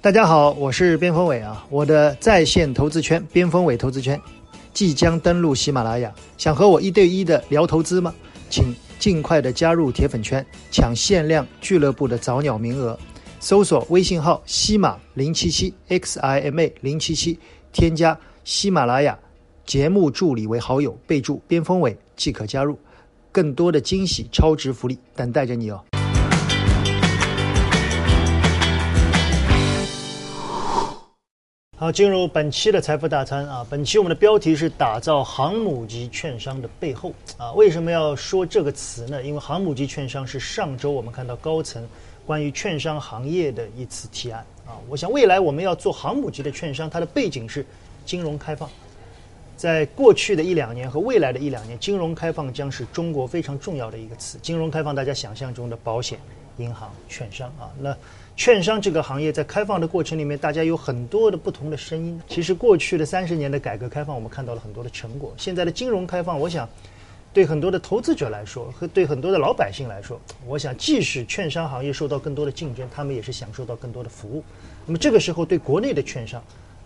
大家好，我是边锋伟啊，我的在线投资圈边锋伟投资圈即将登陆喜马拉雅，想和我一对一的聊投资吗？请尽快的加入铁粉圈，抢限量俱乐部的早鸟名额。搜索微信号西马零七七 x i m a 零七七，添加喜马拉雅节目助理为好友，备注边锋伟即可加入。更多的惊喜、超值福利等待着你哦！好，进入本期的财富大餐啊！本期我们的标题是打造航母级券商的背后啊！为什么要说这个词呢？因为航母级券商是上周我们看到高层关于券商行业的一次提案啊！我想未来我们要做航母级的券商，它的背景是金融开放。在过去的一两年和未来的一两年，金融开放将是中国非常重要的一个词。金融开放，大家想象中的保险、银行、券商啊，那券商这个行业在开放的过程里面，大家有很多的不同的声音。其实过去的三十年的改革开放，我们看到了很多的成果。现在的金融开放，我想对很多的投资者来说，和对很多的老百姓来说，我想即使券商行业受到更多的竞争，他们也是享受到更多的服务。那么这个时候，对国内的券商，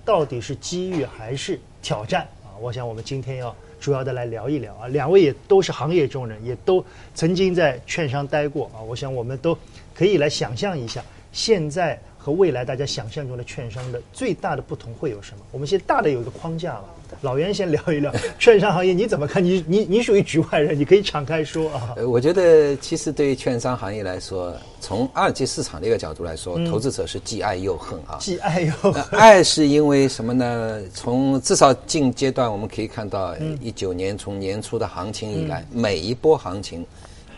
到底是机遇还是挑战啊？我想我们今天要主要的来聊一聊啊，两位也都是行业中人，也都曾经在券商待过啊。我想我们都可以来想象一下，现在和未来大家想象中的券商的最大的不同会有什么？我们先大的有一个框架吧。老袁先聊一聊 券商行业，你怎么看？你你你属于局外人，你可以敞开说啊。呃，我觉得其实对于券商行业来说，从二级市场的一个角度来说，投资者是既爱又恨啊。既爱又恨。爱是因为什么呢？从至少近阶段我们可以看到，一九年从年初的行情以来，每一波行情，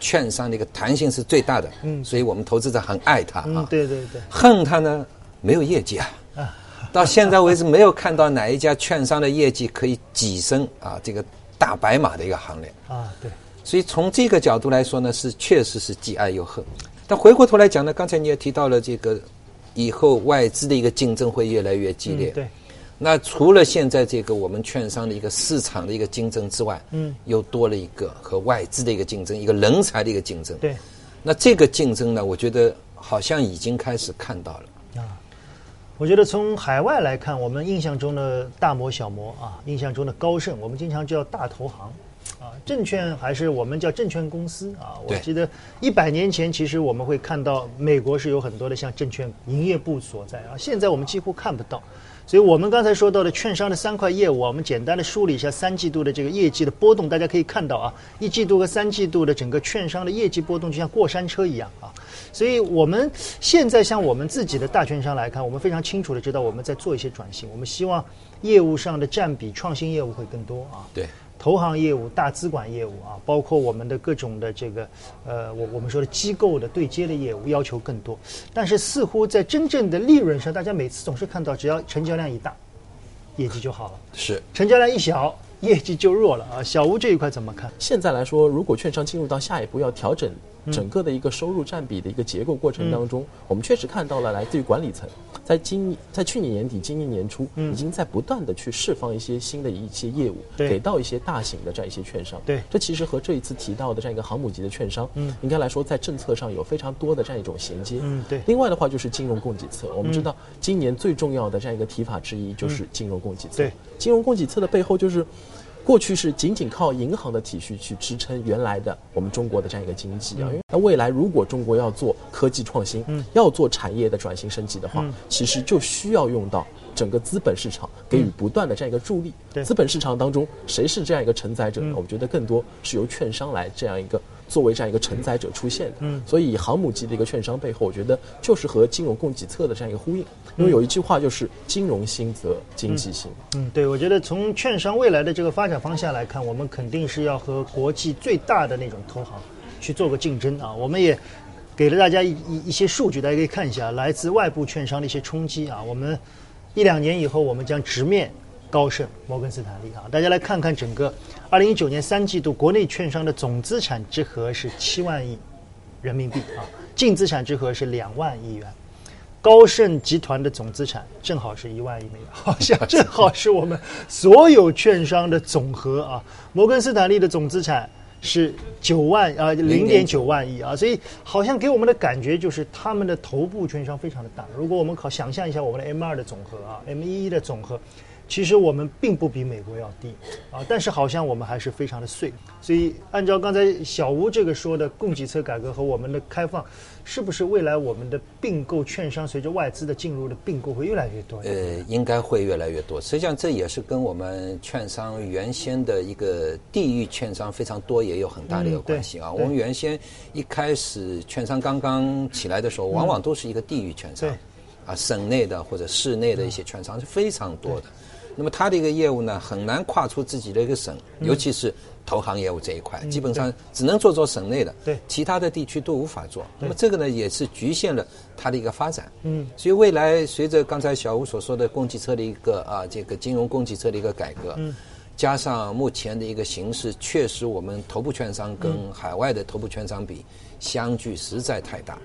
券商的一个弹性是最大的。嗯。所以我们投资者很爱它啊。对对对。恨它呢，没有业绩啊。啊。到现在为止，没有看到哪一家券商的业绩可以跻身啊这个大白马的一个行列啊。对，所以从这个角度来说呢，是确实是既爱又恨。但回过头来讲呢，刚才你也提到了这个以后外资的一个竞争会越来越激烈。对。那除了现在这个我们券商的一个市场的一个竞争之外，嗯，又多了一个和外资的一个竞争，一个人才的一个竞争。对。那这个竞争呢，我觉得好像已经开始看到了。啊我觉得从海外来看，我们印象中的大摩、小摩啊，印象中的高盛，我们经常叫大投行，啊，证券还是我们叫证券公司啊。我记得一百年前，其实我们会看到美国是有很多的像证券营业部所在啊，现在我们几乎看不到。所以我们刚才说到的券商的三块业务，我们简单的梳理一下三季度的这个业绩的波动，大家可以看到啊，一季度和三季度的整个券商的业绩波动就像过山车一样啊。所以我们现在像我们自己的大券商来看，我们非常清楚的知道我们在做一些转型，我们希望业务上的占比创新业务会更多啊。对。投行业务、大资管业务啊，包括我们的各种的这个，呃，我我们说的机构的对接的业务要求更多，但是似乎在真正的利润上，大家每次总是看到，只要成交量一大，业绩就好了；是成交量一小，业绩就弱了啊。小吴这一块怎么看？现在来说，如果券商进入到下一步要调整。整个的一个收入占比的一个结构过程当中，我们确实看到了来自于管理层，在今在去年年底、今年年初，已经在不断的去释放一些新的一些业务，给到一些大型的这样一些券商。对，这其实和这一次提到的这样一个航母级的券商，嗯，应该来说在政策上有非常多的这样一种衔接。嗯，对。另外的话就是金融供给侧，我们知道今年最重要的这样一个提法之一就是金融供给侧。对，金融供给侧的背后就是。过去是仅仅靠银行的体系去支撑原来的我们中国的这样一个经济啊，那未来如果中国要做科技创新，嗯，要做产业的转型升级的话，其实就需要用到整个资本市场给予不断的这样一个助力。对，资本市场当中谁是这样一个承载者？呢？我觉得更多是由券商来这样一个。作为这样一个承载者出现的，嗯，所以航母级的一个券商背后，我觉得就是和金融供给侧的这样一个呼应。因为有一句话就是“金融兴则经济兴”。嗯，对，我觉得从券商未来的这个发展方向来看，我们肯定是要和国际最大的那种投行去做个竞争啊。我们也给了大家一一一些数据，大家可以看一下来自外部券商的一些冲击啊。我们一两年以后，我们将直面。高盛、摩根斯坦利啊，大家来看看整个二零一九年三季度国内券商的总资产之和是七万亿人民币啊，净资产之和是两万亿元。高盛集团的总资产正好是一万亿美元，好像正好是我们所有券商的总和啊。摩根斯坦利的总资产是九万啊，零点九万亿啊，所以好像给我们的感觉就是他们的头部券商非常的大。如果我们考想象一下我们的 M 二的总和啊，M 一的总和。其实我们并不比美国要低，啊，但是好像我们还是非常的碎。所以按照刚才小吴这个说的供给侧改革和我们的开放，是不是未来我们的并购券商随着外资的进入的并购会越来越多？呃，应该会越来越多。实际上这也是跟我们券商原先的一个地域券商非常多也有很大的一个关系啊。我们原先一开始券商刚刚起来的时候，往往都是一个地域券商，啊，省内的或者市内的一些券商是非常多的。那么它的一个业务呢，很难跨出自己的一个省，尤其是投行业务这一块，基本上只能做做省内的，对，其他的地区都无法做。那么这个呢，也是局限了它的一个发展。嗯，所以未来随着刚才小吴所说的供给侧的一个啊，这个金融供给侧的一个改革，嗯，加上目前的一个形势，确实我们头部券商跟海外的头部券商比，相距实在太大，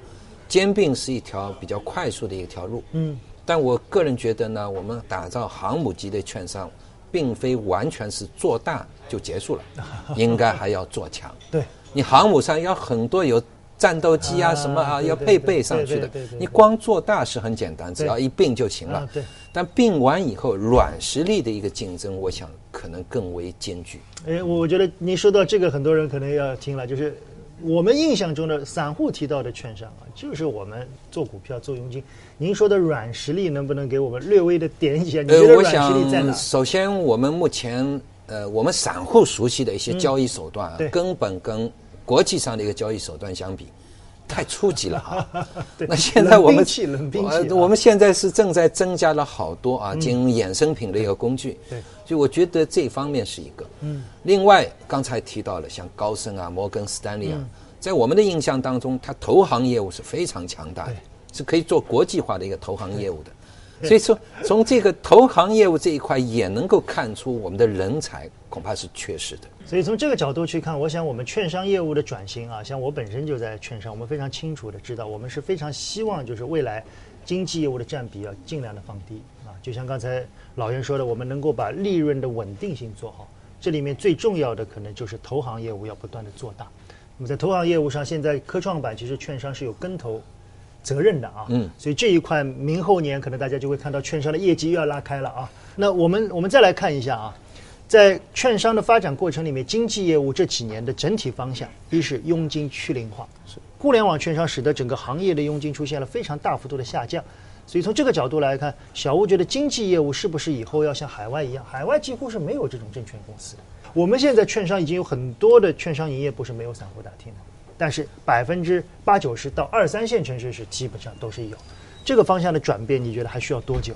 兼并是一条比较快速的一条路。嗯。但我个人觉得呢，我们打造航母级的券商，并非完全是做大就结束了，应该还要做强。对，你航母上要很多有战斗机啊什么啊要配备上去的，你光做大是很简单，只要一并就行了。对，但并完以后，软实力的一个竞争，我想可能更为艰巨。哎，我觉得您说到这个，很多人可能要听了，就是。我们印象中的散户提到的券商啊，就是我们做股票做佣金。您说的软实力能不能给我们略微的点一下？呃，我想首先我们目前呃，我们散户熟悉的一些交易手段啊，根本跟国际上的一个交易手段相比。太初级了哈！那现在我们我们现在是正在增加了好多啊，金融衍生品的一个工具。对，就我觉得这方面是一个。嗯。另外，刚才提到了像高盛啊、摩根斯丹利啊，在我们的印象当中，它投行业务是非常强大的，是可以做国际化的一个投行业务的。所以说，从这个投行业务这一块也能够看出，我们的人才恐怕是缺失的。所以从这个角度去看，我想我们券商业务的转型啊，像我本身就在券商，我们非常清楚的知道，我们是非常希望就是未来经济业务的占比要尽量的放低啊。就像刚才老袁说的，我们能够把利润的稳定性做好，这里面最重要的可能就是投行业务要不断的做大。那么在投行业务上，现在科创板其实券商是有跟投。责任的啊，嗯，所以这一块明后年可能大家就会看到券商的业绩又要拉开了啊。那我们我们再来看一下啊，在券商的发展过程里面，经纪业务这几年的整体方向，一是佣金趋零化，是互联网券商使得整个行业的佣金出现了非常大幅度的下降。所以从这个角度来看，小吴觉得经纪业务是不是以后要像海外一样？海外几乎是没有这种证券公司的。我们现在券商已经有很多的券商营业部是没有散户大厅的。但是百分之八九十到二三线城市是基本上都是有，这个方向的转变，你觉得还需要多久？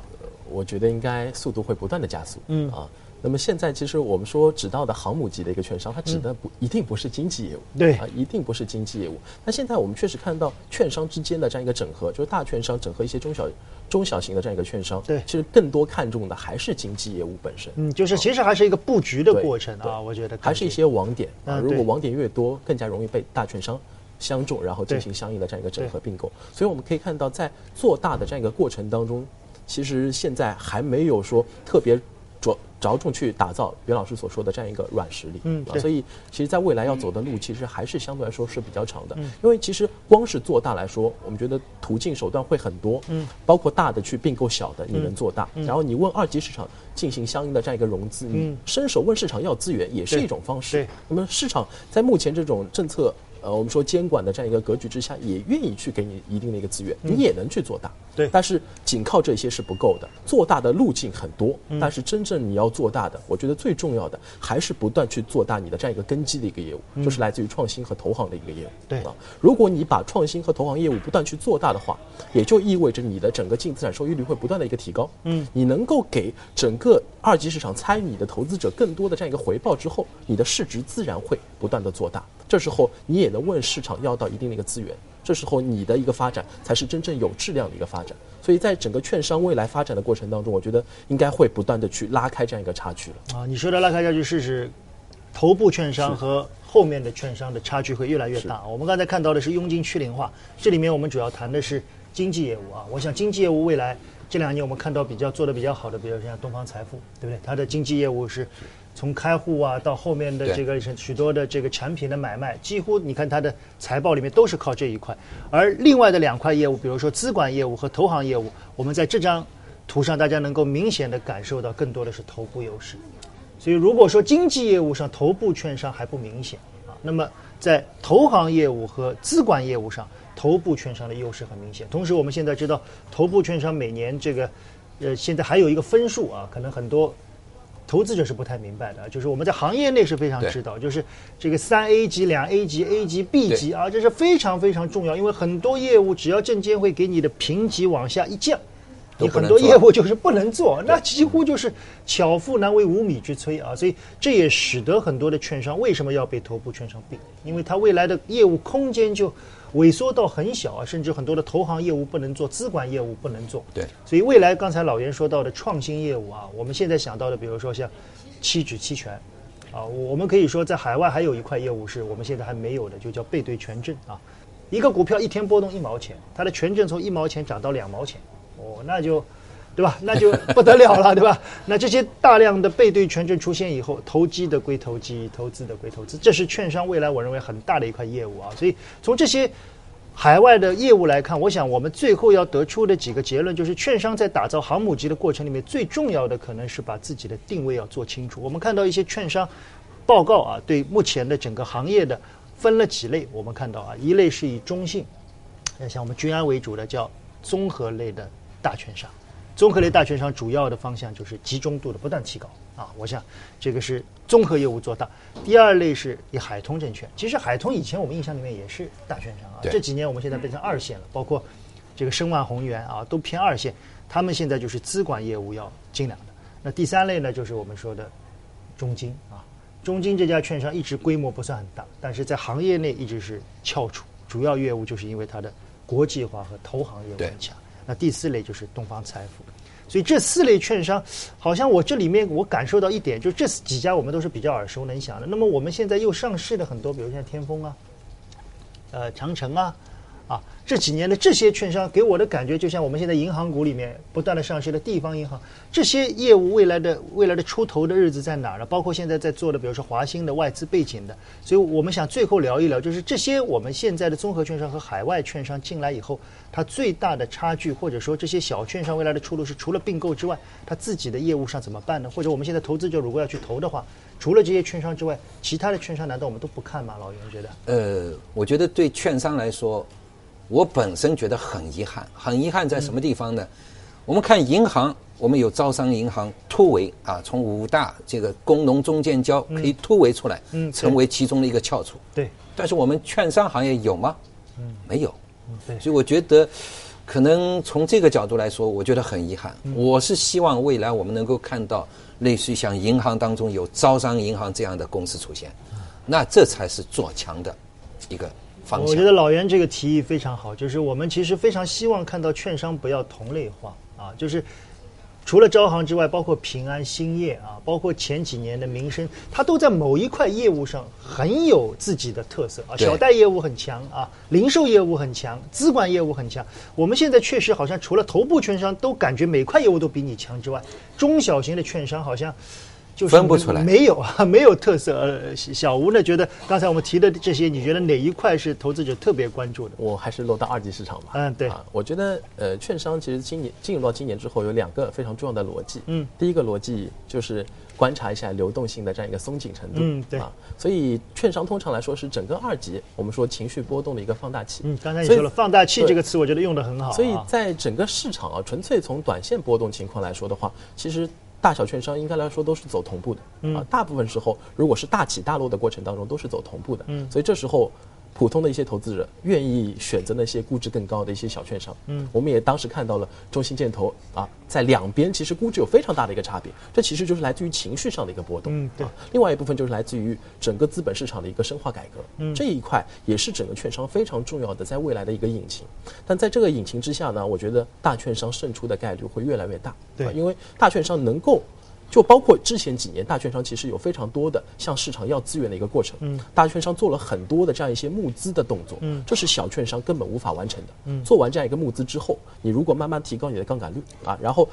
我觉得应该速度会不断的加速。嗯啊。那么现在其实我们说指到的航母级的一个券商，它指的不一定不是经济业务，对啊，一定不是经济业务。那现在我们确实看到券商之间的这样一个整合，就是大券商整合一些中小中小型的这样一个券商，对，其实更多看重的还是经济业务本身。嗯，就是其实还是一个布局的过程啊，我觉得还是一些网点啊，如果网点越多，更加容易被大券商相中，然后进行相应的这样一个整合并购。所以我们可以看到，在做大的这样一个过程当中，其实现在还没有说特别。着着重去打造袁老师所说的这样一个软实力，嗯，啊，所以其实，在未来要走的路，其实还是相对来说是比较长的，嗯，因为其实光是做大来说，我们觉得途径手段会很多，嗯，包括大的去并购小的，你能做大，然后你问二级市场进行相应的这样一个融资，嗯，伸手问市场要资源也是一种方式，对，那么市场在目前这种政策。呃，我们说监管的这样一个格局之下，也愿意去给你一定的一个资源，你也能去做大。对，但是仅靠这些是不够的，做大的路径很多，但是真正你要做大的，我觉得最重要的还是不断去做大你的这样一个根基的一个业务，就是来自于创新和投行的一个业务。对啊，如果你把创新和投行业务不断去做大的话，也就意味着你的整个净资产收益率会不断的一个提高。嗯，你能够给整个二级市场参与你的投资者更多的这样一个回报之后，你的市值自然会不断的做大。这时候你也能问市场要到一定的一个资源，这时候你的一个发展才是真正有质量的一个发展。所以在整个券商未来发展的过程当中，我觉得应该会不断的去拉开这样一个差距了。啊，你说的拉开差距是指头部券商和后面的券商的差距会越来越大。我们刚才看到的是佣金趋零化，这里面我们主要谈的是经济业务啊。我想经济业务未来这两年我们看到比较做的比较好的，比如像东方财富，对不对？它的经济业务是。从开户啊到后面的这个许多的这个产品的买卖，几乎你看它的财报里面都是靠这一块。而另外的两块业务，比如说资管业务和投行业务，我们在这张图上大家能够明显的感受到更多的是头部优势。所以如果说经济业务上头部券商还不明显啊，那么在投行业务和资管业务上，头部券商的优势很明显。同时，我们现在知道头部券商每年这个，呃，现在还有一个分数啊，可能很多。投资者是不太明白的，就是我们在行业内是非常知道，就是这个三 A 级、两 A 级、A 级、B 级啊，这是非常非常重要，因为很多业务只要证监会给你的评级往下一降，你很多业务就是不能做，那几乎就是巧妇难为无米之炊啊，所以这也使得很多的券商为什么要被头部券商并，因为它未来的业务空间就。萎缩到很小啊，甚至很多的投行业务不能做，资管业务不能做。对，所以未来刚才老袁说到的创新业务啊，我们现在想到的，比如说像期指期权，啊，我们可以说在海外还有一块业务是我们现在还没有的，就叫背对权证啊。一个股票一天波动一毛钱，它的权证从一毛钱涨到两毛钱，哦，那就。对吧？那就不得了了，对吧？那这些大量的背对权证出现以后，投机的归投机，投资的归投资，这是券商未来我认为很大的一块业务啊。所以从这些海外的业务来看，我想我们最后要得出的几个结论就是，券商在打造航母级的过程里面，最重要的可能是把自己的定位要做清楚。我们看到一些券商报告啊，对目前的整个行业的分了几类，我们看到啊，一类是以中性，像我们君安为主的叫综合类的大券商。综合类大券商主要的方向就是集中度的不断提高啊，我想这个是综合业务做大。第二类是以海通证券，其实海通以前我们印象里面也是大券商啊，这几年我们现在变成二线了，包括这个申万宏源啊都偏二线，他们现在就是资管业务要精良的。那第三类呢，就是我们说的中金啊，中金这家券商一直规模不算很大，但是在行业内一直是翘楚，主要业务就是因为它的国际化和投行业务很强。那第四类就是东方财富，所以这四类券商，好像我这里面我感受到一点，就这几家我们都是比较耳熟能详的。那么我们现在又上市的很多，比如像天风啊，呃，长城啊。啊，这几年的这些券商给我的感觉，就像我们现在银行股里面不断的上市的地方银行，这些业务未来的未来的出头的日子在哪儿呢？包括现在在做的，比如说华兴的外资背景的，所以我们想最后聊一聊，就是这些我们现在的综合券商和海外券商进来以后，它最大的差距，或者说这些小券商未来的出路是除了并购之外，它自己的业务上怎么办呢？或者我们现在投资者如果要去投的话，除了这些券商之外，其他的券商难道我们都不看吗？老袁觉得？呃，我觉得对券商来说。我本身觉得很遗憾，很遗憾在什么地方呢？我们看银行，我们有招商银行突围啊，从五大这个工农中建交可以突围出来，成为其中的一个翘楚。对，但是我们券商行业有吗？嗯，没有。对，所以我觉得，可能从这个角度来说，我觉得很遗憾。我是希望未来我们能够看到类似于像银行当中有招商银行这样的公司出现，那这才是做强的一个。我觉得老袁这个提议非常好，就是我们其实非常希望看到券商不要同类化啊，就是除了招行之外，包括平安、兴业啊，包括前几年的民生，它都在某一块业务上很有自己的特色啊，小贷业务很强啊，零售业务很强，资管业务很强。我们现在确实好像除了头部券商都感觉每块业务都比你强之外，中小型的券商好像。分不出来，没有啊，没有特色。呃，小吴呢，觉得刚才我们提的这些，你觉得哪一块是投资者特别关注的？我还是落到二级市场吧。嗯，对。啊我觉得，呃，券商其实今年进入到今年之后，有两个非常重要的逻辑。嗯，第一个逻辑就是观察一下流动性的这样一个松紧程度。嗯，对。啊所以，券商通常来说是整个二级，我们说情绪波动的一个放大器。嗯，刚才你说了放大器这个词，我觉得用的很好。所以在整个市场啊，纯粹从短线波动情况来说的话，其实。大小券商应该来说都是走同步的，啊，大部分时候如果是大起大落的过程当中都是走同步的，嗯，所以这时候普通的一些投资者愿意选择那些估值更高的一些小券商，嗯，我们也当时看到了中信建投啊，在两边其实估值有非常大的一个差别，这其实就是来自于情绪上的一个波动，嗯，对，另外一部分就是来自于整个资本市场的一个深化改革，嗯，这一块也是整个券商非常重要的在未来的一个引擎，但在这个引擎之下呢，我觉得大券商胜出的概率会越来越大。对，因为大券商能够，就包括之前几年大券商其实有非常多的向市场要资源的一个过程，嗯，大券商做了很多的这样一些募资的动作，嗯，这是小券商根本无法完成的，嗯，做完这样一个募资之后，你如果慢慢提高你的杠杆率啊，然后。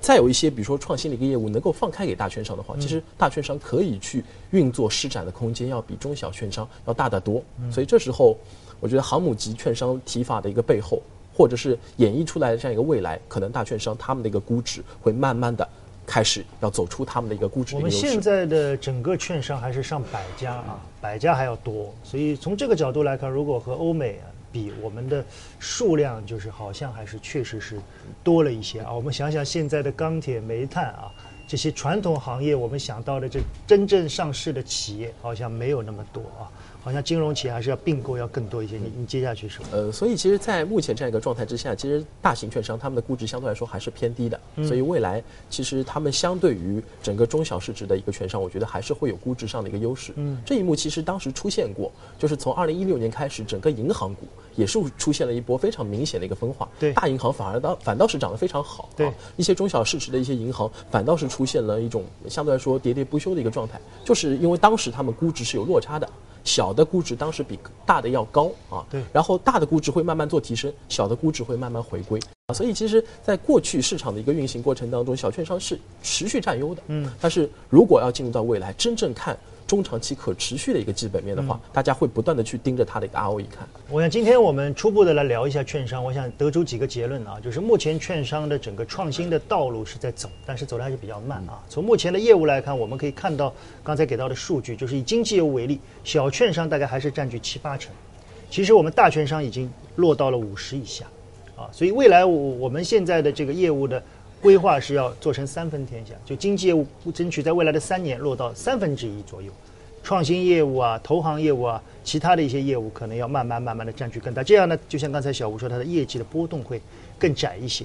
再有一些，比如说创新的一个业务能够放开给大券商的话，其实大券商可以去运作施展的空间要比中小券商要大得多。所以这时候，我觉得航母级券商提法的一个背后，或者是演绎出来的这样一个未来，可能大券商他们的一个估值会慢慢的开始要走出他们的一个估值。我们现在的整个券商还是上百家啊，百家还要多。所以从这个角度来看，如果和欧美啊。比我们的数量就是好像还是确实是多了一些啊。我们想想现在的钢铁、煤炭啊这些传统行业，我们想到的这真正上市的企业好像没有那么多啊。好像金融企业还是要并购要更多一些。你你接下去说。呃，所以其实，在目前这样一个状态之下，其实大型券商他们的估值相对来说还是偏低的。所以未来其实他们相对于整个中小市值的一个券商，我觉得还是会有估值上的一个优势。嗯，这一幕其实当时出现过，就是从二零一六年开始，整个银行股也是出现了一波非常明显的一个分化。对，大银行反而倒反倒是涨得非常好。对，一些中小市值的一些银行反倒是出现了一种相对来说喋喋不休的一个状态，就是因为当时他们估值是有落差的。小的估值当时比大的要高啊，对，然后大的估值会慢慢做提升，小的估值会慢慢回归。啊，所以其实，在过去市场的一个运行过程当中，小券商是持续占优的，嗯，但是如果要进入到未来，真正看。中长期可持续的一个基本面的话，大家会不断的去盯着它的一个 ROE 看。我想今天我们初步的来聊一下券商，我想得出几个结论啊，就是目前券商的整个创新的道路是在走，但是走的还是比较慢啊。从目前的业务来看，我们可以看到刚才给到的数据，就是以经济业务为例，小券商大概还是占据七八成，其实我们大券商已经落到了五十以下，啊，所以未来我我们现在的这个业务的。规划是要做成三分天下，就经济业务争取在未来的三年落到三分之一左右，创新业务啊、投行业务啊、其他的一些业务可能要慢慢慢慢的占据更大。这样呢，就像刚才小吴说，它的业绩的波动会更窄一些。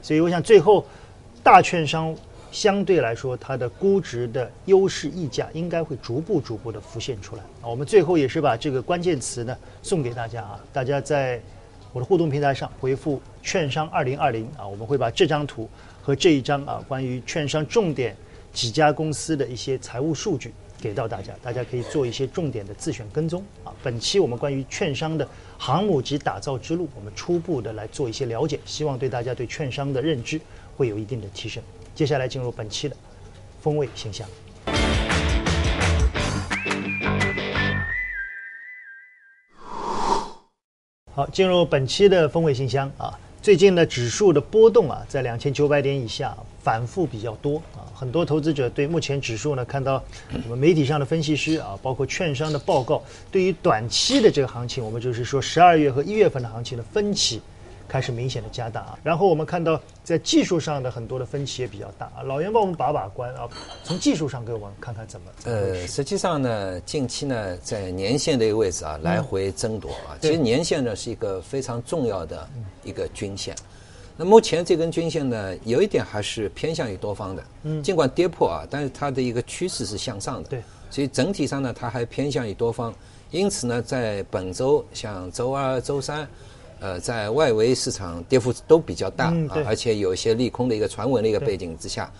所以我想最后，大券商相对来说它的估值的优势溢价应该会逐步逐步的浮现出来。啊，我们最后也是把这个关键词呢送给大家啊，大家在我的互动平台上回复“券商二零二零”啊，我们会把这张图。和这一张啊，关于券商重点几家公司的一些财务数据给到大家，大家可以做一些重点的自选跟踪啊。本期我们关于券商的航母级打造之路，我们初步的来做一些了解，希望对大家对券商的认知会有一定的提升。接下来进入本期的风味形象。好，进入本期的风味信箱啊。最近呢，指数的波动啊，在两千九百点以下反复比较多啊。很多投资者对目前指数呢，看到我们媒体上的分析师啊，包括券商的报告，对于短期的这个行情，我们就是说十二月和一月份的行情的分歧。开始明显的加大啊，然后我们看到在技术上的很多的分歧也比较大啊。老袁帮我们把把关啊，从技术上给我们看看怎么。呃，实际上呢，近期呢，在年线的一个位置啊，来回争夺啊。其实年线呢是一个非常重要的一个均线。那目前这根均线呢，有一点还是偏向于多方的。嗯。尽管跌破啊，但是它的一个趋势是向上的。对。所以整体上呢，它还偏向于多方。因此呢，在本周像周二、周三。呃，在外围市场跌幅都比较大啊，而且有一些利空的一个传闻的一个背景之下，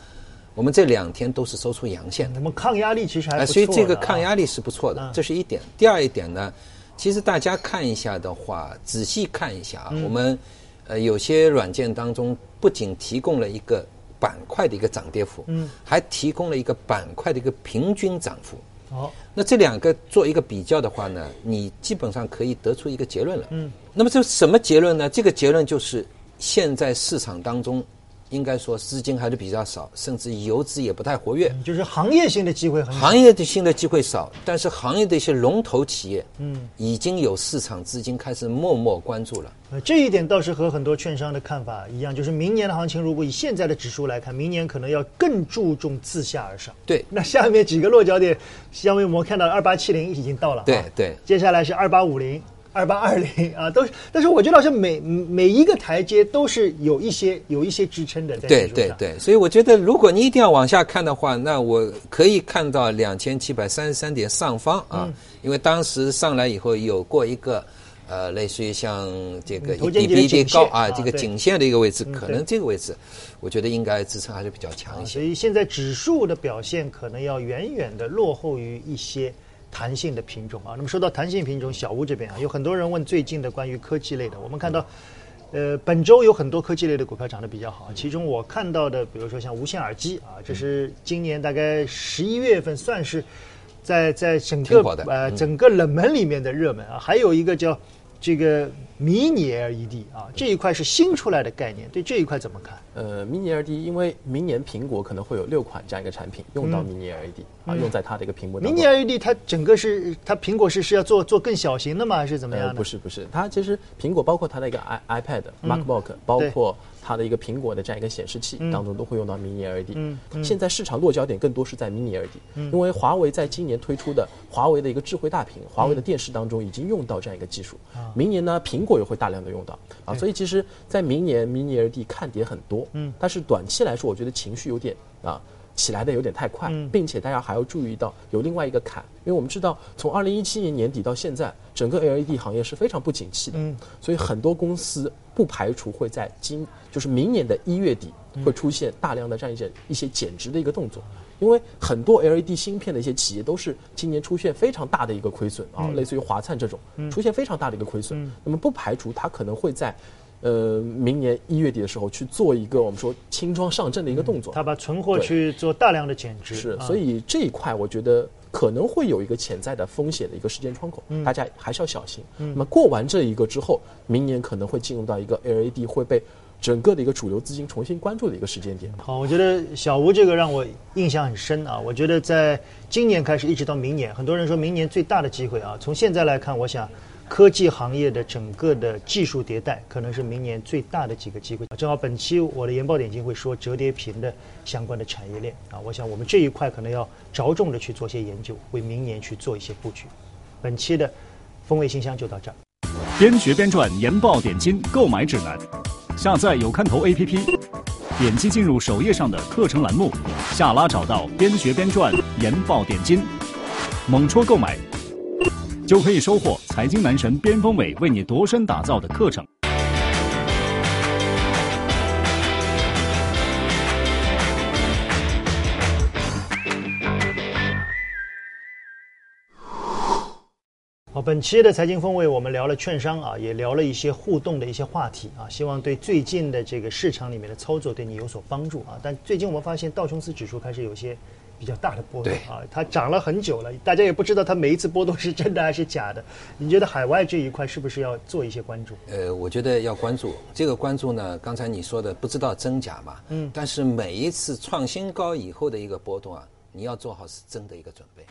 我们这两天都是收出阳线。那么抗压力其实还不错所以这个抗压力是不错的，这是一点。第二一点呢，其实大家看一下的话，仔细看一下啊，我们呃有些软件当中不仅提供了一个板块的一个涨跌幅，嗯，还提供了一个板块的一个平均涨幅。好，那这两个做一个比较的话呢，你基本上可以得出一个结论了。嗯，那么这什么结论呢？这个结论就是现在市场当中。应该说资金还是比较少，甚至游资也不太活跃，就是行业性的机会很行业的新的机会少，但是行业的一些龙头企业，嗯，已经有市场资金开始默默关注了。呃，这一点倒是和很多券商的看法一样，就是明年的行情，如果以现在的指数来看，明年可能要更注重自下而上。对，那下面几个落脚点，下面我们看到二八七零已经到了，对对，接下来是二八五零。二八二零啊，都是，但是我觉得好像每每一个台阶都是有一些有一些支撑的在。对对对，所以我觉得如果你一定要往下看的话，那我可以看到两千七百三十三点上方啊，因为当时上来以后有过一个呃，类似于像这个比比比高啊，这个颈线的一个位置，可能这个位置，我觉得应该支撑还是比较强一些。所以现在指数的表现可能要远远的落后于一些。弹性的品种啊，那么说到弹性品种，小吴这边啊，有很多人问最近的关于科技类的。我们看到呃，本周有很多科技类的股票涨得比较好，其中我看到的，比如说像无线耳机啊，这是今年大概十一月份算是在在整个呃整个冷门里面的热门啊，还有一个叫这个迷你 LED 啊，这一块是新出来的概念，对这一块怎么看？呃，Mini LED，因为明年苹果可能会有六款这样一个产品用到 Mini LED 啊，用在它的一个屏幕。Mini LED 它整个是它苹果是是要做做更小型的吗？还是怎么样？不是不是，它其实苹果包括它的一个 i iPad、MacBook，包括。它的一个苹果的这样一个显示器当中都会用到 Mini LED。嗯，现在市场落脚点更多是在 Mini LED，因为华为在今年推出的华为的一个智慧大屏、华为的电视当中已经用到这样一个技术。明年呢，苹果也会大量的用到啊，所以其实，在明年 Mini LED 看点很多。嗯，但是短期来说，我觉得情绪有点啊。起来的有点太快，并且大家还要注意到有另外一个坎，因为我们知道从二零一七年年底到现在，整个 LED 行业是非常不景气的，所以很多公司不排除会在今就是明年的一月底会出现大量的这样一些一些减值的一个动作，因为很多 LED 芯片的一些企业都是今年出现非常大的一个亏损啊，类似于华灿这种出现非常大的一个亏损，那么不排除它可能会在。呃，明年一月底的时候去做一个我们说轻装上阵的一个动作，他把存货去做大量的减值，是，所以这一块我觉得可能会有一个潜在的风险的一个时间窗口，大家还是要小心。那么过完这一个之后，明年可能会进入到一个 LED 会被整个的一个主流资金重新关注的一个时间点。好，我觉得小吴这个让我印象很深啊，我觉得在今年开始一直到明年，很多人说明年最大的机会啊，从现在来看，我想。科技行业的整个的技术迭代，可能是明年最大的几个机会。正好本期我的研报点睛会说折叠屏的相关的产业链啊，我想我们这一块可能要着重的去做些研究，为明年去做一些布局。本期的风味信箱就到这儿。边学边赚研报点睛购买指南，下载有看头 APP，点击进入首页上的课程栏目，下拉找到边学边赚研报点金，猛戳购买。就可以收获财经男神边锋伟为你度身打造的课程。好，本期的财经风味，我们聊了券商啊，也聊了一些互动的一些话题啊，希望对最近的这个市场里面的操作对你有所帮助啊。但最近我们发现道琼斯指数开始有些。比较大的波动啊，它涨了很久了，大家也不知道它每一次波动是真的还是假的。你觉得海外这一块是不是要做一些关注？呃，我觉得要关注这个关注呢。刚才你说的不知道真假嘛，嗯，但是每一次创新高以后的一个波动啊，你要做好是真的一个准备。